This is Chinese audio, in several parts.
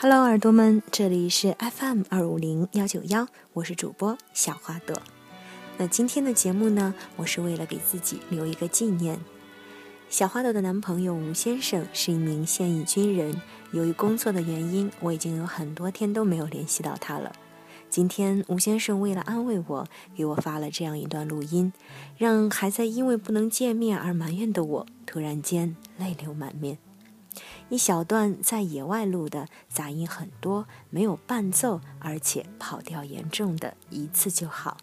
Hello，耳朵们，这里是 FM 二五零幺九幺，我是主播小花朵。那今天的节目呢，我是为了给自己留一个纪念。小花朵的男朋友吴先生是一名现役军人，由于工作的原因，我已经有很多天都没有联系到他了。今天吴先生为了安慰我，给我发了这样一段录音，让还在因为不能见面而埋怨的我，突然间泪流满面。一小段在野外录的，杂音很多，没有伴奏，而且跑调严重的，一次就好。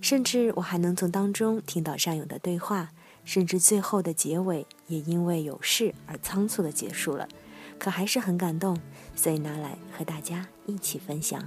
甚至我还能从当中听到战友的对话，甚至最后的结尾也因为有事而仓促的结束了，可还是很感动，所以拿来和大家一起分享。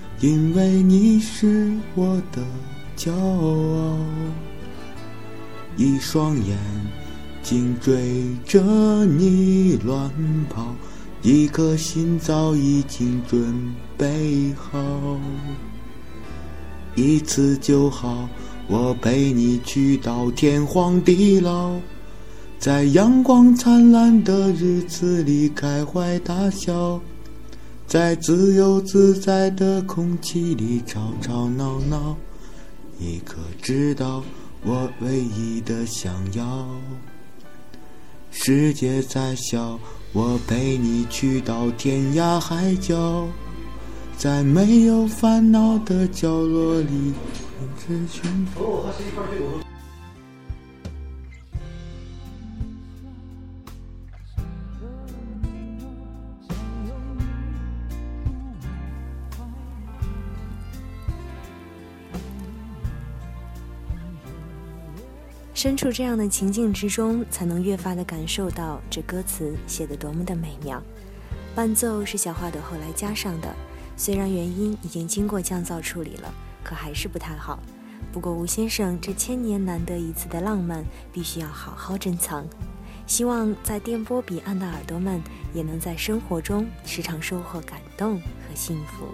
因为你是我的骄傲，一双眼睛追着你乱跑，一颗心早已经准备好，一次就好，我陪你去到天荒地老，在阳光灿烂的日子里开怀大笑。在自由自在的空气里吵吵闹闹，你可知道我唯一的想要？世界再小，我陪你去到天涯海角，在没有烦恼的角落里，只寻。身处这样的情境之中，才能越发的感受到这歌词写得多么的美妙。伴奏是小花朵后来加上的，虽然原音已经经过降噪处理了，可还是不太好。不过吴先生这千年难得一次的浪漫，必须要好好珍藏。希望在电波彼岸的耳朵们，也能在生活中时常收获感动和幸福。